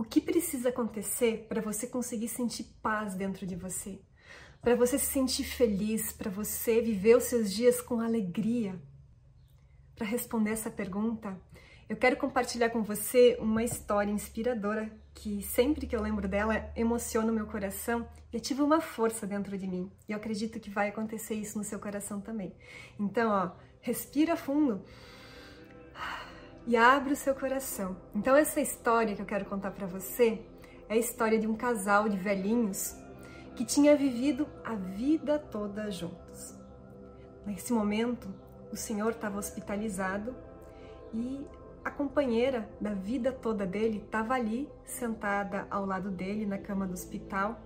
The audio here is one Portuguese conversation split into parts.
O que precisa acontecer para você conseguir sentir paz dentro de você? Para você se sentir feliz, para você viver os seus dias com alegria? Para responder essa pergunta, eu quero compartilhar com você uma história inspiradora que sempre que eu lembro dela emociona o meu coração e ativa uma força dentro de mim. E eu acredito que vai acontecer isso no seu coração também. Então, ó, respira fundo e abre o seu coração. Então essa história que eu quero contar para você é a história de um casal de velhinhos que tinha vivido a vida toda juntos. Nesse momento, o senhor estava hospitalizado e a companheira da vida toda dele estava ali sentada ao lado dele na cama do hospital.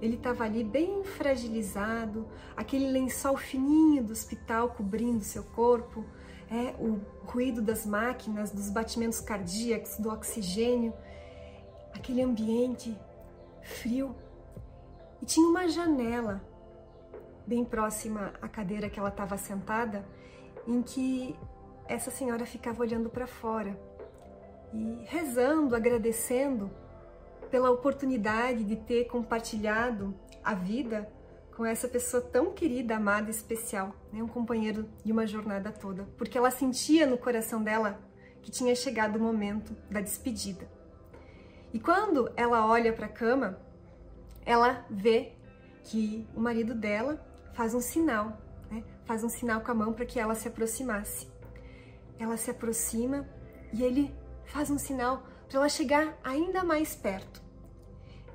Ele estava ali bem fragilizado, aquele lençol fininho do hospital cobrindo seu corpo, é, o ruído das máquinas, dos batimentos cardíacos, do oxigênio, aquele ambiente frio. E tinha uma janela bem próxima à cadeira que ela estava sentada, em que essa senhora ficava olhando para fora e rezando, agradecendo pela oportunidade de ter compartilhado a vida com essa pessoa tão querida, amada, especial, né? um companheiro de uma jornada toda, porque ela sentia no coração dela que tinha chegado o momento da despedida. E quando ela olha para a cama, ela vê que o marido dela faz um sinal, né? faz um sinal com a mão para que ela se aproximasse. Ela se aproxima e ele faz um sinal para ela chegar ainda mais perto.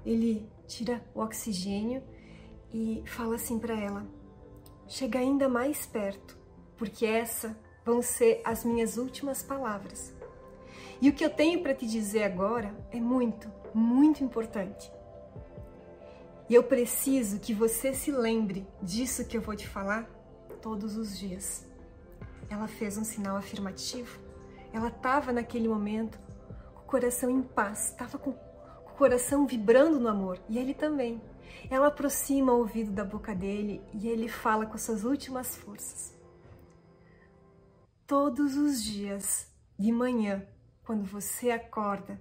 Ele tira o oxigênio e fala assim para ela: chega ainda mais perto, porque essa vão ser as minhas últimas palavras. E o que eu tenho para te dizer agora é muito, muito importante. E eu preciso que você se lembre disso que eu vou te falar todos os dias. Ela fez um sinal afirmativo. Ela estava naquele momento com o coração em paz, estava com o coração vibrando no amor. E ele também. Ela aproxima o ouvido da boca dele e ele fala com suas últimas forças. Todos os dias, de manhã, quando você acorda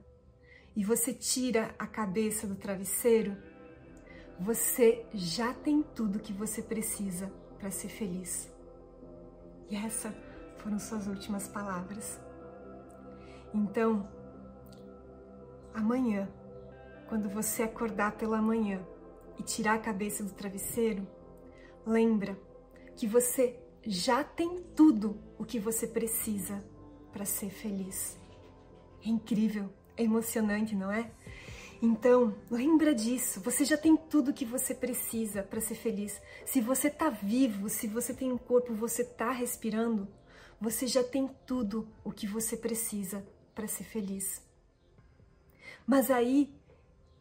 e você tira a cabeça do travesseiro, você já tem tudo que você precisa para ser feliz. E essas foram suas últimas palavras. Então, amanhã, quando você acordar pela manhã, e tirar a cabeça do travesseiro, lembra que você já tem tudo o que você precisa para ser feliz. É incrível, é emocionante, não é? Então, lembra disso. Você já tem tudo o que você precisa para ser feliz. Se você está vivo, se você tem um corpo, você está respirando, você já tem tudo o que você precisa para ser feliz. Mas aí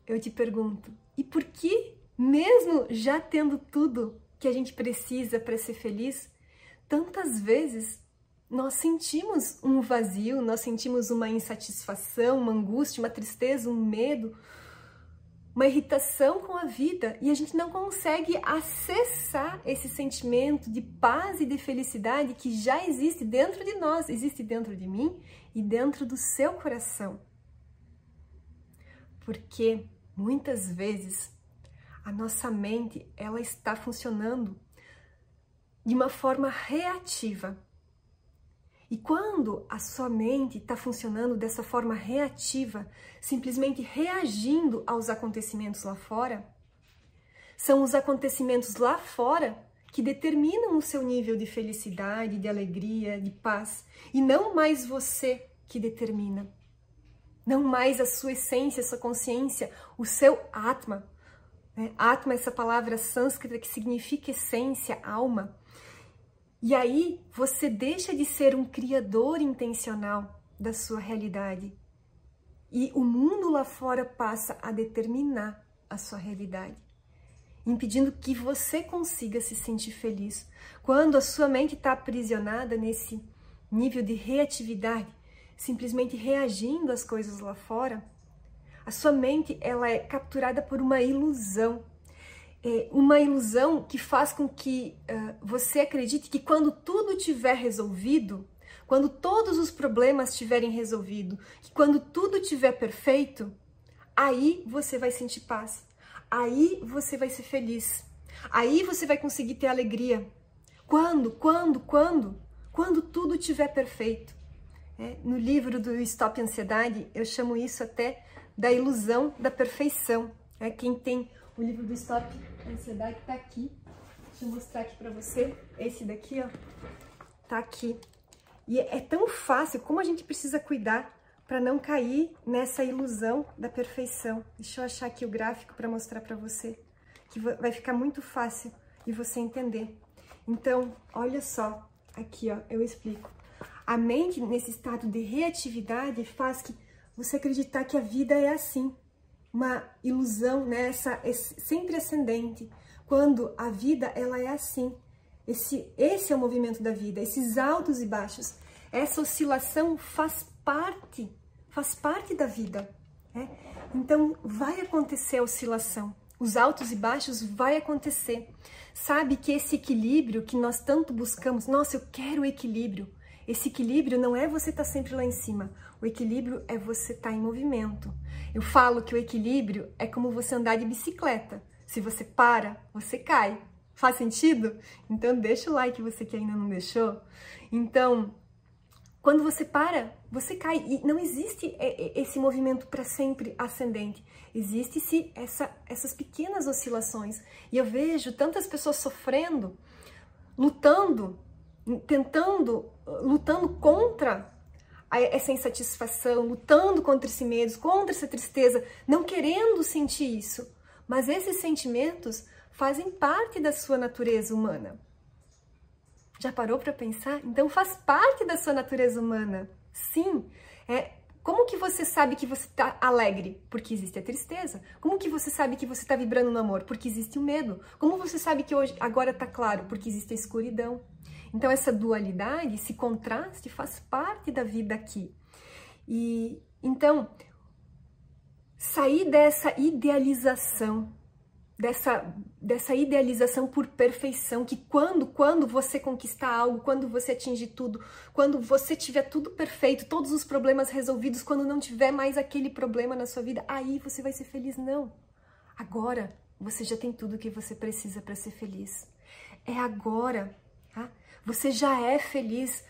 eu te pergunto, e por que mesmo já tendo tudo que a gente precisa para ser feliz, tantas vezes nós sentimos um vazio, nós sentimos uma insatisfação, uma angústia, uma tristeza, um medo, uma irritação com a vida e a gente não consegue acessar esse sentimento de paz e de felicidade que já existe dentro de nós, existe dentro de mim e dentro do seu coração. Porque muitas vezes a nossa mente ela está funcionando de uma forma reativa. E quando a sua mente está funcionando dessa forma reativa, simplesmente reagindo aos acontecimentos lá fora, são os acontecimentos lá fora que determinam o seu nível de felicidade, de alegria, de paz, e não mais você que determina. Não mais a sua essência, a sua consciência, o seu Atma, né? Atma, essa palavra sânscrita que significa essência, alma. E aí você deixa de ser um criador intencional da sua realidade. E o mundo lá fora passa a determinar a sua realidade, impedindo que você consiga se sentir feliz. Quando a sua mente está aprisionada nesse nível de reatividade, simplesmente reagindo às coisas lá fora, a sua mente ela é capturada por uma ilusão. É uma ilusão que faz com que uh, você acredite que quando tudo tiver resolvido, quando todos os problemas estiverem resolvidos, que quando tudo estiver perfeito, aí você vai sentir paz. Aí você vai ser feliz. Aí você vai conseguir ter alegria. Quando? Quando? Quando? Quando tudo estiver perfeito. É, no livro do Stop Ansiedade, eu chamo isso até da ilusão da perfeição. É, quem tem o livro do Stop Ansiedade está aqui. Deixa eu mostrar aqui para você. Esse daqui, ó, tá aqui. E é tão fácil como a gente precisa cuidar para não cair nessa ilusão da perfeição. Deixa eu achar aqui o gráfico para mostrar para você, que vai ficar muito fácil de você entender. Então, olha só, aqui ó, eu explico. A mente nesse estado de reatividade faz que você acreditar que a vida é assim, uma ilusão, né? Sempre ascendente, quando a vida ela é assim. Esse, esse é o movimento da vida, esses altos e baixos. Essa oscilação faz parte, faz parte da vida. Né? Então vai acontecer a oscilação, os altos e baixos vai acontecer. Sabe que esse equilíbrio que nós tanto buscamos, nossa, eu quero equilíbrio. Esse equilíbrio não é você estar tá sempre lá em cima. O equilíbrio é você estar tá em movimento. Eu falo que o equilíbrio é como você andar de bicicleta. Se você para, você cai. Faz sentido? Então deixa o like você que ainda não deixou. Então, quando você para, você cai. E não existe esse movimento para sempre ascendente. Existe-se essa, essas pequenas oscilações. E eu vejo tantas pessoas sofrendo, lutando, tentando, lutando contra essa insatisfação, lutando contra esse medo, contra essa tristeza, não querendo sentir isso. Mas esses sentimentos fazem parte da sua natureza humana. Já parou para pensar? Então faz parte da sua natureza humana. Sim. É, como que você sabe que você está alegre? Porque existe a tristeza. Como que você sabe que você está vibrando no amor? Porque existe o medo. Como você sabe que hoje agora está claro? Porque existe a escuridão. Então essa dualidade, esse contraste faz parte da vida aqui. E então sair dessa idealização dessa, dessa idealização por perfeição, que quando, quando você conquistar algo, quando você atingir tudo, quando você tiver tudo perfeito, todos os problemas resolvidos, quando não tiver mais aquele problema na sua vida, aí você vai ser feliz. Não. Agora você já tem tudo o que você precisa para ser feliz. É agora. Tá? Você já é feliz.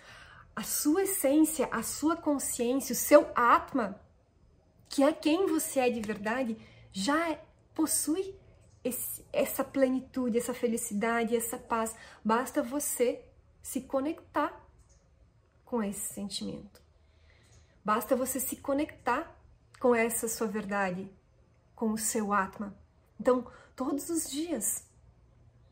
A sua essência, a sua consciência, o seu Atma, que é quem você é de verdade, já é, possui esse, essa plenitude, essa felicidade, essa paz. Basta você se conectar com esse sentimento. Basta você se conectar com essa sua verdade, com o seu Atma. Então, todos os dias,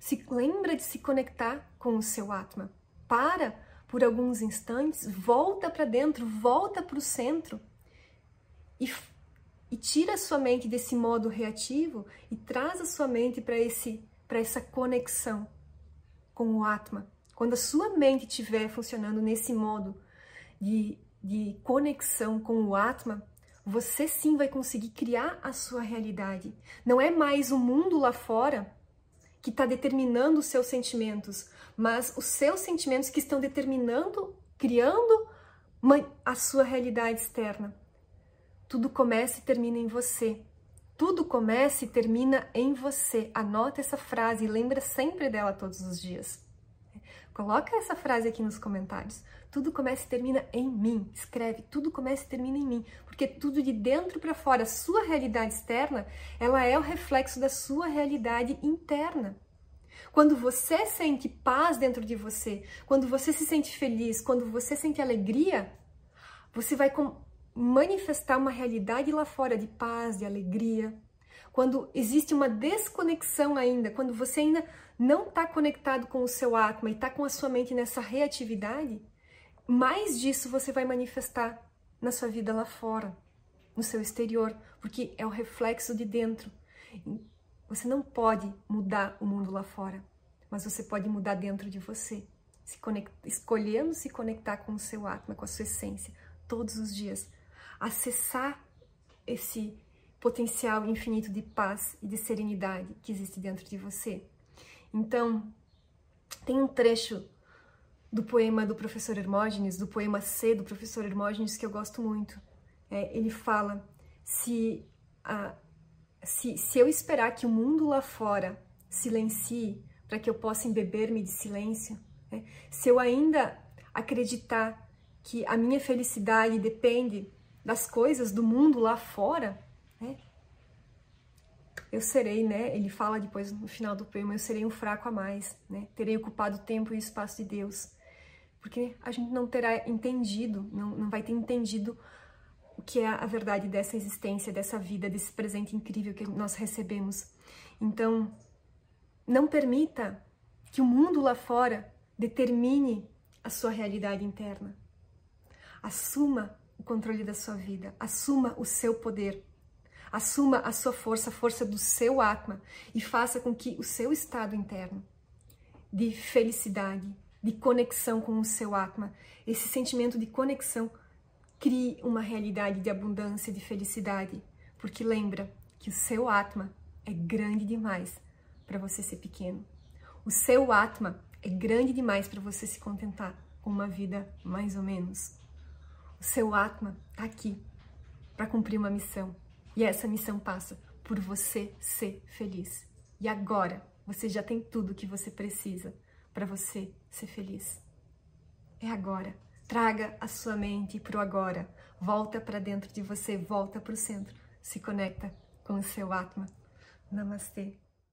se lembra de se conectar com o seu Atma. Para por alguns instantes, volta para dentro, volta para o centro e e tira a sua mente desse modo reativo e traz a sua mente para esse para essa conexão com o Atma. Quando a sua mente estiver funcionando nesse modo de, de conexão com o Atma, você sim vai conseguir criar a sua realidade. Não é mais o mundo lá fora que está determinando os seus sentimentos, mas os seus sentimentos que estão determinando, criando a sua realidade externa. Tudo começa e termina em você. Tudo começa e termina em você. Anota essa frase e lembra sempre dela todos os dias. Coloca essa frase aqui nos comentários. Tudo começa e termina em mim. Escreve, tudo começa e termina em mim, porque tudo de dentro para fora, a sua realidade externa, ela é o reflexo da sua realidade interna. Quando você sente paz dentro de você, quando você se sente feliz, quando você sente alegria, você vai manifestar uma realidade lá fora de paz, de alegria. Quando existe uma desconexão ainda, quando você ainda não está conectado com o seu Atma e está com a sua mente nessa reatividade, mais disso você vai manifestar na sua vida lá fora, no seu exterior, porque é o reflexo de dentro. Você não pode mudar o mundo lá fora, mas você pode mudar dentro de você, se conecta, escolhendo se conectar com o seu Atma, com a sua essência, todos os dias acessar esse potencial infinito de paz e de serenidade que existe dentro de você. Então, tem um trecho do poema do professor Hermógenes, do poema C do professor Hermógenes, que eu gosto muito. É, ele fala: se a, se, se eu esperar que o mundo lá fora silencie para que eu possa embeber-me de silêncio, né? se eu ainda acreditar que a minha felicidade depende das coisas do mundo lá fora, né? eu serei, né? Ele fala depois no final do poema, eu serei um fraco a mais, né? Terei ocupado o tempo e o espaço de Deus. Porque a gente não terá entendido, não, não vai ter entendido o que é a verdade dessa existência, dessa vida, desse presente incrível que nós recebemos. Então, não permita que o mundo lá fora determine a sua realidade interna. Assuma o controle da sua vida, assuma o seu poder, assuma a sua força, a força do seu Atma e faça com que o seu estado interno de felicidade, de conexão com o seu Atma, esse sentimento de conexão crie uma realidade de abundância, de felicidade, porque lembra que o seu Atma é grande demais para você ser pequeno. O seu Atma é grande demais para você se contentar com uma vida mais ou menos. O seu Atma está aqui para cumprir uma missão. E essa missão passa por você ser feliz. E agora você já tem tudo o que você precisa para você ser feliz. É agora. Traga a sua mente para o agora. Volta para dentro de você, volta para o centro. Se conecta com o seu Atma. Namastê.